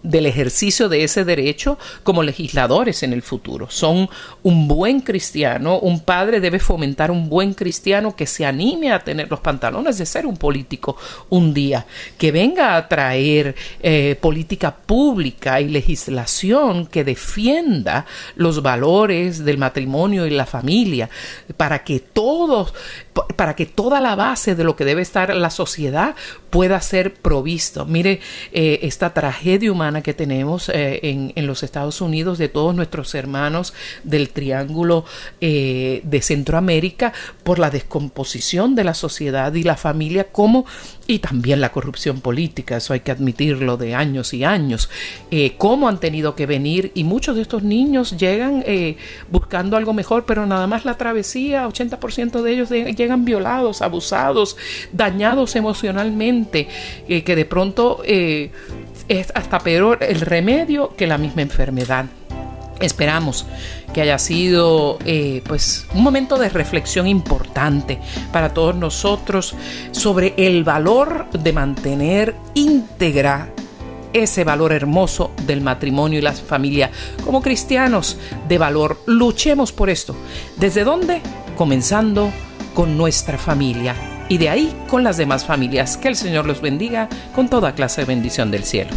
del ejercicio de ese derecho como legisladores en el futuro. Son un buen cristiano, un padre debe fomentar un buen cristiano que se anime a tener los pantalones de ser un político un día, que venga a traer eh, política pública y legislación que defienda los valores del matrimonio y la familia, para que todos, para que toda la base de lo que debe estar la sociedad pueda ser provisto. Mire, eh, esta tragedia humana que tenemos eh, en, en, los Estados Unidos de todos nuestros hermanos del Triángulo eh, de Centroamérica por la descomposición de la sociedad y la familia como y también la corrupción política, eso hay que admitirlo de años y años, eh, cómo han tenido que venir y muchos de estos niños llegan eh, buscando algo mejor, pero nada más la travesía, 80% de ellos llegan violados, abusados, dañados emocionalmente, eh, que de pronto es hasta peor el remedio que la misma enfermedad. Esperamos que haya sido eh, pues un momento de reflexión importante para todos nosotros sobre el valor de mantener íntegra ese valor hermoso del matrimonio y la familia. Como cristianos de valor, luchemos por esto. ¿Desde dónde? Comenzando con nuestra familia y de ahí con las demás familias. Que el Señor los bendiga con toda clase de bendición del cielo.